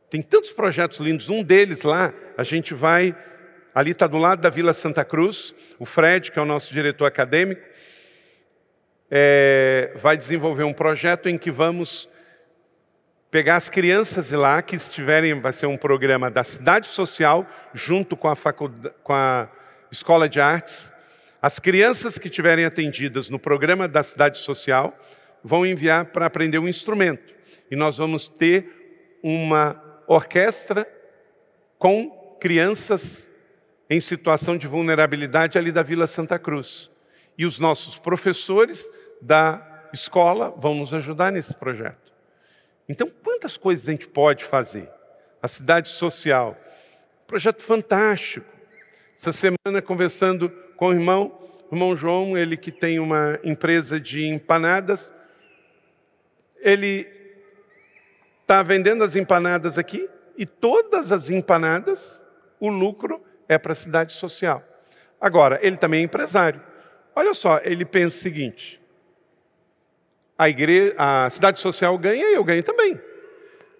Tem tantos projetos lindos, um deles lá, a gente vai, ali está do lado da Vila Santa Cruz, o Fred, que é o nosso diretor acadêmico, é, vai desenvolver um projeto em que vamos pegar as crianças lá que estiverem, vai ser um programa da cidade social, junto com a, faculdade, com a escola de artes, as crianças que tiverem atendidas no programa da cidade social vão enviar para aprender um instrumento. E nós vamos ter uma orquestra com crianças em situação de vulnerabilidade ali da Vila Santa Cruz. E os nossos professores da escola vão nos ajudar nesse projeto. Então, quantas coisas a gente pode fazer? A cidade social, projeto fantástico. Essa semana, conversando com o irmão, o irmão João, ele que tem uma empresa de empanadas, ele está vendendo as empanadas aqui e todas as empanadas, o lucro é para a cidade social. Agora, ele também é empresário. Olha só, ele pensa o seguinte: a, igreja, a cidade social ganha e eu ganho também.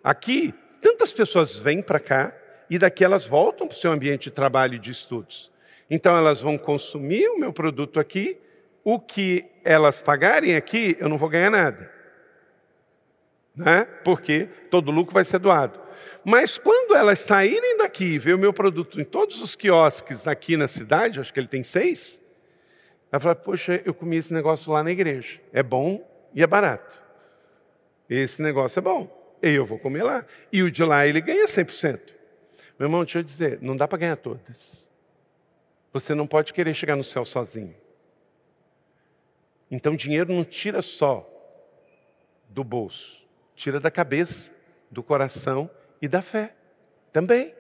Aqui, tantas pessoas vêm para cá e daqui elas voltam para o seu ambiente de trabalho e de estudos. Então elas vão consumir o meu produto aqui, o que elas pagarem aqui, eu não vou ganhar nada. Né? Porque todo lucro vai ser doado. Mas quando elas saírem daqui e ver o meu produto em todos os quiosques aqui na cidade, acho que ele tem seis, ela fala, poxa, eu comi esse negócio lá na igreja. É bom e é barato. Esse negócio é bom. E eu vou comer lá. E o de lá ele ganha 100%. Meu irmão, deixa eu dizer, não dá para ganhar todas. Você não pode querer chegar no céu sozinho. Então, dinheiro não tira só do bolso, tira da cabeça, do coração e da fé também.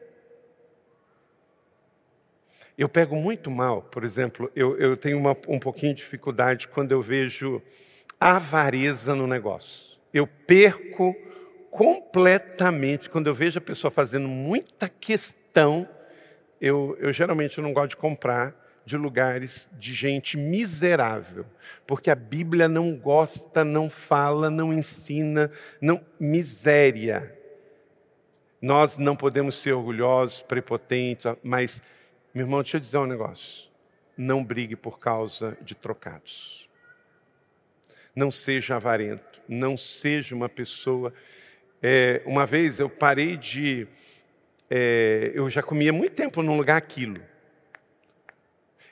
Eu pego muito mal, por exemplo, eu, eu tenho uma, um pouquinho de dificuldade quando eu vejo avareza no negócio. Eu perco completamente, quando eu vejo a pessoa fazendo muita questão, eu, eu geralmente não gosto de comprar de lugares de gente miserável, porque a Bíblia não gosta, não fala, não ensina, não miséria. Nós não podemos ser orgulhosos, prepotentes, mas, meu irmão, deixa eu dizer um negócio. Não brigue por causa de trocados. Não seja avarento, não seja uma pessoa. É, uma vez eu parei de. É, eu já comia muito tempo num lugar aquilo.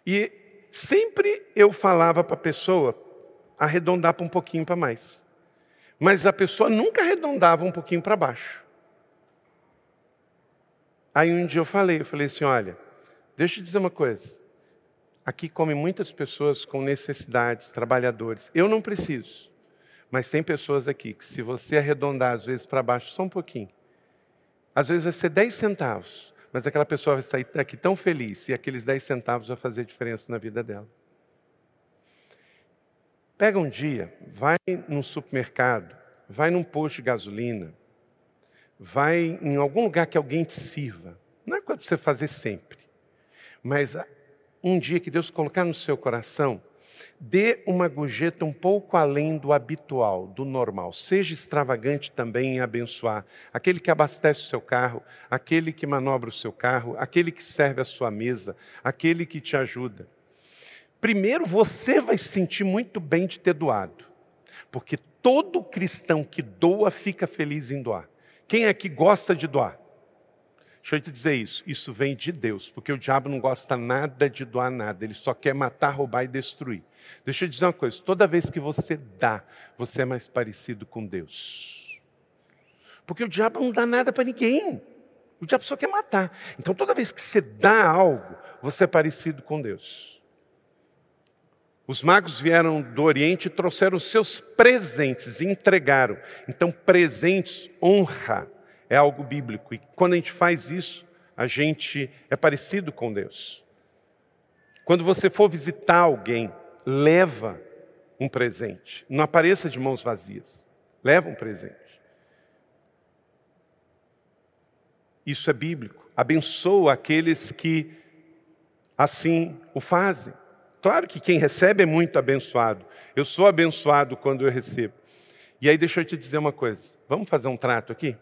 E sempre eu falava para a pessoa arredondar para um pouquinho para mais. Mas a pessoa nunca arredondava um pouquinho para baixo. Aí um dia eu falei, eu falei assim, olha, deixa eu dizer uma coisa. Aqui come muitas pessoas com necessidades, trabalhadores. Eu não preciso. Mas tem pessoas aqui que se você arredondar às vezes para baixo só um pouquinho, às vezes vai ser 10 centavos, mas aquela pessoa vai sair daqui tão feliz e aqueles 10 centavos vão fazer diferença na vida dela. Pega um dia, vai num supermercado, vai num posto de gasolina, vai em algum lugar que alguém te sirva. Não é coisa para você fazer sempre. Mas ah, um dia que Deus colocar no seu coração, dê uma gorjeta um pouco além do habitual, do normal. Seja extravagante também em abençoar. Aquele que abastece o seu carro, aquele que manobra o seu carro, aquele que serve a sua mesa, aquele que te ajuda. Primeiro, você vai se sentir muito bem de ter doado. Porque todo cristão que doa fica feliz em doar. Quem é que gosta de doar? Deixa eu te dizer isso. Isso vem de Deus, porque o diabo não gosta nada de doar nada, ele só quer matar, roubar e destruir. Deixa eu dizer uma coisa: toda vez que você dá, você é mais parecido com Deus. Porque o diabo não dá nada para ninguém. O diabo só quer matar. Então toda vez que você dá algo, você é parecido com Deus. Os magos vieram do Oriente e trouxeram seus presentes e entregaram. Então, presentes, honra, é algo bíblico. E quando a gente faz isso, a gente é parecido com Deus. Quando você for visitar alguém, leva um presente. Não apareça de mãos vazias. Leva um presente. Isso é bíblico. Abençoa aqueles que assim o fazem. Claro que quem recebe é muito abençoado. Eu sou abençoado quando eu recebo. E aí deixa eu te dizer uma coisa. Vamos fazer um trato aqui?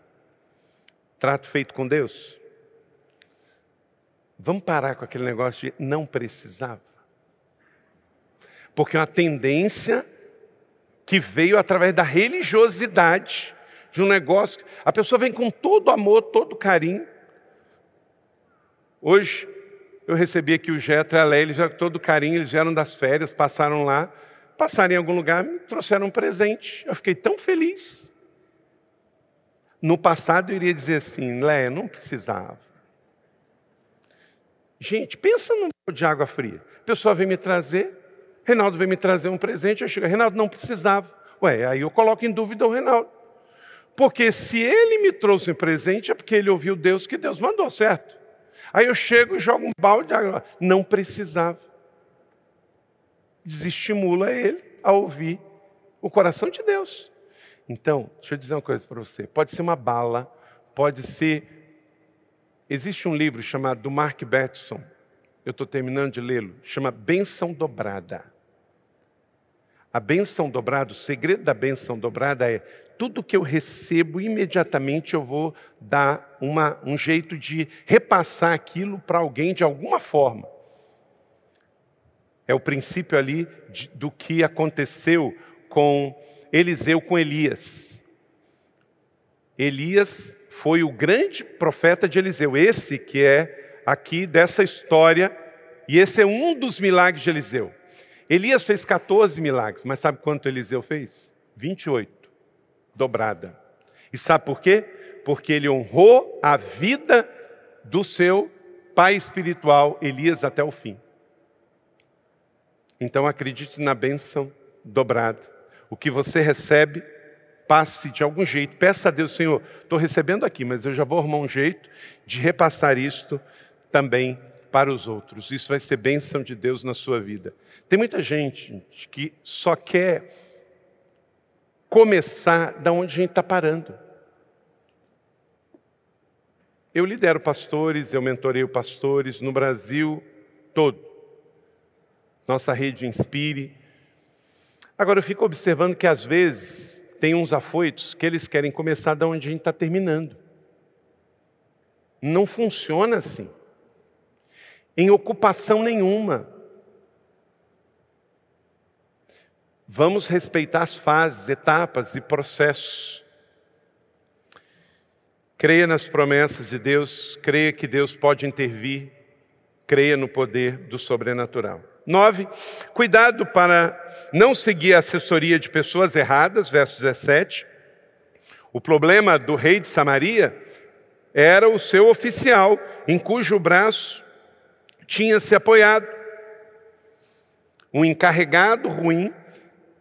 Trato feito com Deus? Vamos parar com aquele negócio de não precisava. Porque é uma tendência que veio através da religiosidade de um negócio. A pessoa vem com todo amor, todo carinho. Hoje, eu recebi aqui o Getro e a Leia, eles já todo carinho, eles vieram das férias, passaram lá, passaram em algum lugar, me trouxeram um presente. Eu fiquei tão feliz. No passado eu iria dizer assim, Leia, não precisava. Gente, pensa num de água fria. A pessoa vem me trazer, Reinaldo vem me trazer um presente, eu chego, Reinaldo não precisava. Ué, aí eu coloco em dúvida o Reinaldo. Porque se ele me trouxe um presente, é porque ele ouviu Deus que Deus mandou, certo? Aí eu chego e jogo um balde de água. Não precisava. Desestimula ele a ouvir o coração de Deus. Então, deixa eu dizer uma coisa para você. Pode ser uma bala, pode ser. Existe um livro chamado do Mark Batson. Eu estou terminando de lê-lo. Chama Benção Dobrada. A benção dobrada, o segredo da benção dobrada é tudo que eu recebo, imediatamente eu vou dar uma, um jeito de repassar aquilo para alguém de alguma forma. É o princípio ali de, do que aconteceu com Eliseu com Elias. Elias foi o grande profeta de Eliseu, esse que é aqui dessa história, e esse é um dos milagres de Eliseu. Elias fez 14 milagres, mas sabe quanto Eliseu fez? 28 dobrada. E sabe por quê? Porque ele honrou a vida do seu pai espiritual, Elias, até o fim. Então acredite na bênção dobrada. O que você recebe, passe de algum jeito. Peça a Deus, Senhor, estou recebendo aqui, mas eu já vou arrumar um jeito de repassar isto também para os outros. Isso vai ser bênção de Deus na sua vida. Tem muita gente que só quer começar da onde a gente está parando. Eu lidero pastores, eu mentoreio pastores no Brasil todo. Nossa rede Inspire. Agora eu fico observando que às vezes tem uns afoitos que eles querem começar da onde a gente está terminando. Não funciona assim. Em ocupação nenhuma. Vamos respeitar as fases, etapas e processos. Creia nas promessas de Deus, creia que Deus pode intervir, creia no poder do sobrenatural. Nove, cuidado para não seguir a assessoria de pessoas erradas, verso 17. O problema do rei de Samaria era o seu oficial, em cujo braço tinha se apoiado. Um encarregado ruim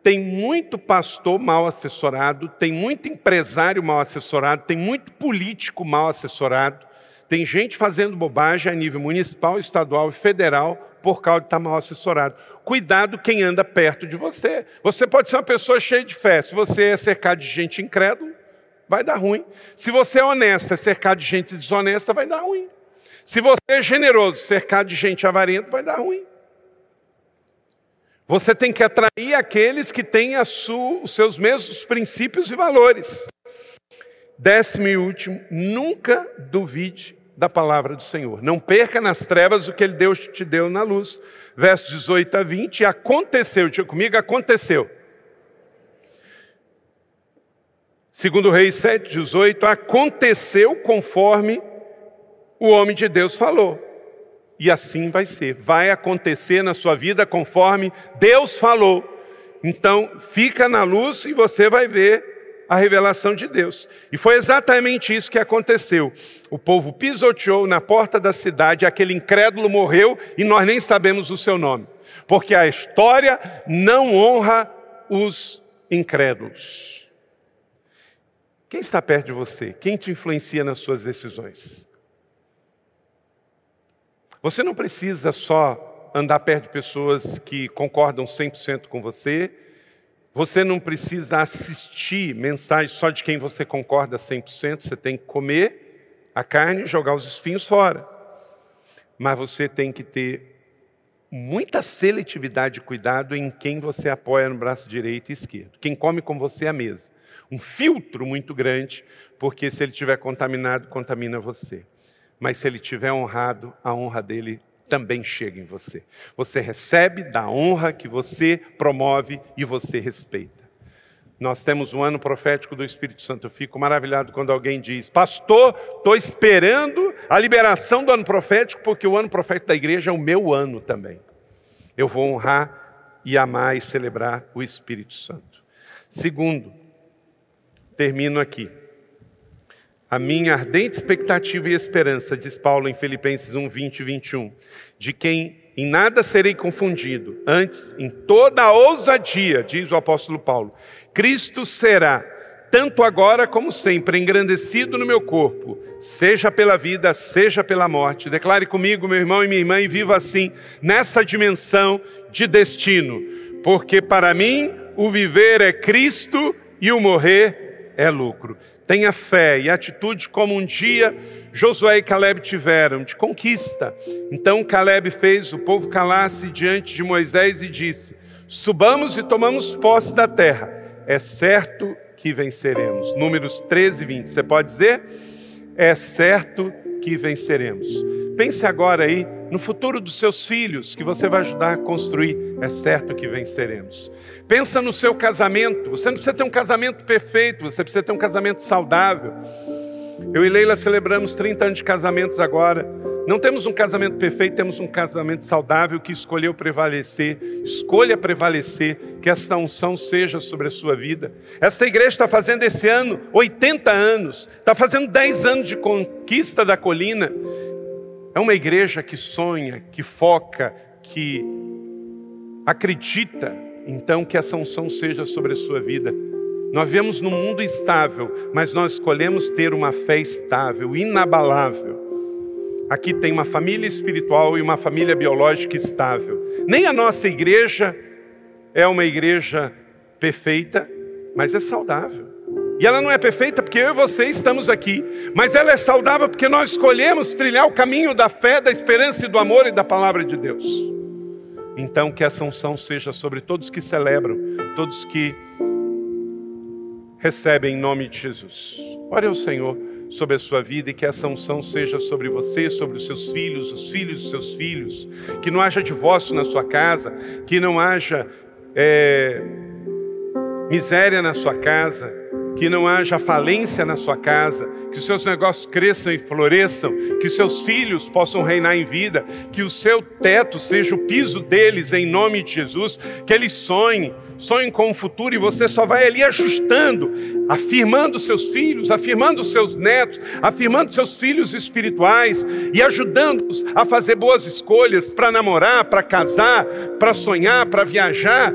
tem muito pastor mal assessorado, tem muito empresário mal assessorado, tem muito político mal assessorado, tem gente fazendo bobagem a nível municipal, estadual e federal por causa de estar mal assessorado. Cuidado quem anda perto de você. Você pode ser uma pessoa cheia de fé. Se você é cercado de gente incrédula, vai dar ruim. Se você é honesto, é cercado de gente desonesta, vai dar ruim. Se você é generoso, cercado de gente avarenta, vai dar ruim. Você tem que atrair aqueles que têm sua, os seus mesmos princípios e valores. Décimo e último, nunca duvide da palavra do Senhor. Não perca nas trevas o que Deus te deu na luz. Versos 18 a 20, aconteceu, diga comigo, aconteceu. Segundo Reis 7, 18, aconteceu conforme o homem de Deus falou. E assim vai ser. Vai acontecer na sua vida conforme Deus falou. Então, fica na luz e você vai ver a revelação de Deus. E foi exatamente isso que aconteceu. O povo pisoteou na porta da cidade, aquele incrédulo morreu e nós nem sabemos o seu nome. Porque a história não honra os incrédulos. Quem está perto de você? Quem te influencia nas suas decisões? Você não precisa só andar perto de pessoas que concordam 100% com você. Você não precisa assistir mensagens só de quem você concorda 100%. Você tem que comer a carne e jogar os espinhos fora. Mas você tem que ter muita seletividade e cuidado em quem você apoia no braço direito e esquerdo. Quem come com você à mesa. Um filtro muito grande, porque se ele estiver contaminado, contamina você mas se ele tiver honrado, a honra dele também chega em você. Você recebe da honra que você promove e você respeita. Nós temos um ano profético do Espírito Santo. Eu fico maravilhado quando alguém diz: Pastor, estou esperando a liberação do ano profético, porque o ano profético da igreja é o meu ano também. Eu vou honrar e amar e celebrar o Espírito Santo. Segundo, termino aqui. A minha ardente expectativa e esperança, diz Paulo em Filipenses 1, 20 e 21, de quem em nada serei confundido, antes, em toda a ousadia, diz o apóstolo Paulo, Cristo será, tanto agora como sempre, engrandecido no meu corpo, seja pela vida, seja pela morte. Declare comigo, meu irmão e minha irmã, e viva assim, nessa dimensão de destino, porque para mim o viver é Cristo e o morrer é lucro. Tenha fé e atitude como um dia Josué e Caleb tiveram, de conquista. Então Caleb fez o povo calar-se diante de Moisés e disse: Subamos e tomamos posse da terra. É certo que venceremos. Números 13 e 20. Você pode dizer? É certo que venceremos. Pense agora aí no futuro dos seus filhos que você vai ajudar a construir. É certo que venceremos. Pensa no seu casamento. Você não precisa ter um casamento perfeito, você precisa ter um casamento saudável. Eu e Leila celebramos 30 anos de casamentos agora. Não temos um casamento perfeito, temos um casamento saudável que escolheu prevalecer. Escolha prevalecer, que esta unção seja sobre a sua vida. Esta igreja está fazendo esse ano 80 anos, está fazendo 10 anos de conquista da colina. É uma igreja que sonha, que foca, que acredita, então, que essa unção seja sobre a sua vida. Nós vivemos num mundo estável, mas nós escolhemos ter uma fé estável, inabalável. Aqui tem uma família espiritual e uma família biológica estável. Nem a nossa igreja é uma igreja perfeita, mas é saudável. E ela não é perfeita porque eu e você estamos aqui, mas ela é saudável porque nós escolhemos trilhar o caminho da fé, da esperança e do amor e da palavra de Deus. Então, que essa unção seja sobre todos que celebram, todos que recebem em nome de Jesus. Ore ao Senhor sobre a sua vida e que essa unção seja sobre você, sobre os seus filhos, os filhos dos seus filhos, que não haja divórcio na sua casa, que não haja é, miséria na sua casa, que não haja falência na sua casa, que os seus negócios cresçam e floresçam, que os seus filhos possam reinar em vida, que o seu teto seja o piso deles em nome de Jesus, que eles sonhem, sonhem com o futuro e você só vai ali ajustando, afirmando seus filhos, afirmando seus netos, afirmando seus filhos espirituais e ajudando-os a fazer boas escolhas para namorar, para casar, para sonhar, para viajar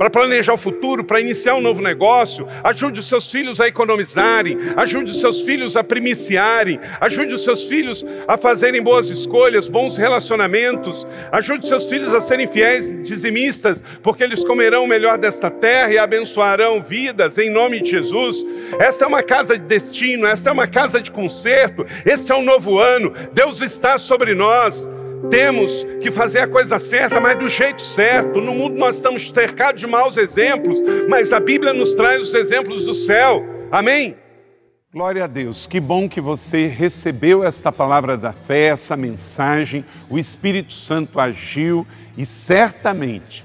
para planejar o futuro, para iniciar um novo negócio. Ajude os seus filhos a economizarem, ajude os seus filhos a primiciarem, ajude os seus filhos a fazerem boas escolhas, bons relacionamentos. Ajude os seus filhos a serem fiéis dizimistas, porque eles comerão o melhor desta terra e abençoarão vidas em nome de Jesus. Esta é uma casa de destino, esta é uma casa de conserto. Esse é um novo ano. Deus está sobre nós. Temos que fazer a coisa certa, mas do jeito certo. No mundo nós estamos cercados de maus exemplos, mas a Bíblia nos traz os exemplos do céu. Amém? Glória a Deus, que bom que você recebeu esta palavra da fé, essa mensagem. O Espírito Santo agiu e certamente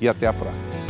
e até a próxima.